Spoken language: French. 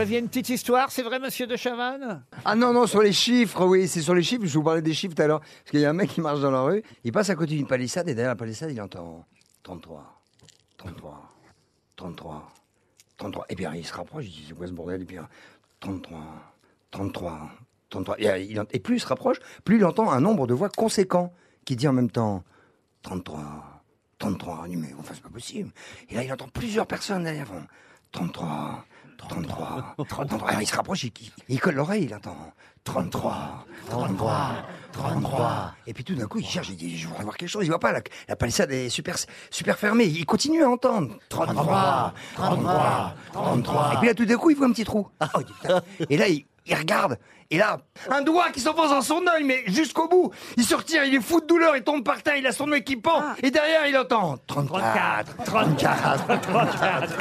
Vous aviez une petite histoire, c'est vrai, monsieur de Chavannes? Ah non, non, sur les chiffres, oui, c'est sur les chiffres. Je vous parlais des chiffres tout à l'heure. Parce qu'il y a un mec qui marche dans la rue, il passe à côté d'une palissade et derrière la palissade, il entend 33, 33, 33, 33. Et puis il se rapproche, il dit c'est quoi ce bordel? Et puis 33, 33, 33. Et, euh, et plus il se rapproche, plus il entend un nombre de voix conséquent qui dit en même temps 33, 33. Il dit mais enfin c'est pas possible. Et là il entend plusieurs personnes derrière. font, 33, 33, 33. Alors, il se rapproche, il, colle l'oreille, il entend 33, 33, 33. Et puis tout d'un coup, il cherche, il dit, je voudrais voir quelque chose. Il voit pas, la, la palissade est super, super fermée. Il continue à entendre 33, 33, 33. Et puis là, tout d'un coup, il voit un petit trou. Oh, dit, putain. Et là, il, il regarde. Et là, un doigt qui s'enfonce dans son œil, mais jusqu'au bout. Il se retire, il est fou de douleur, il tombe par terre, il a son équipement. Et derrière, il entend 34, 34, 34.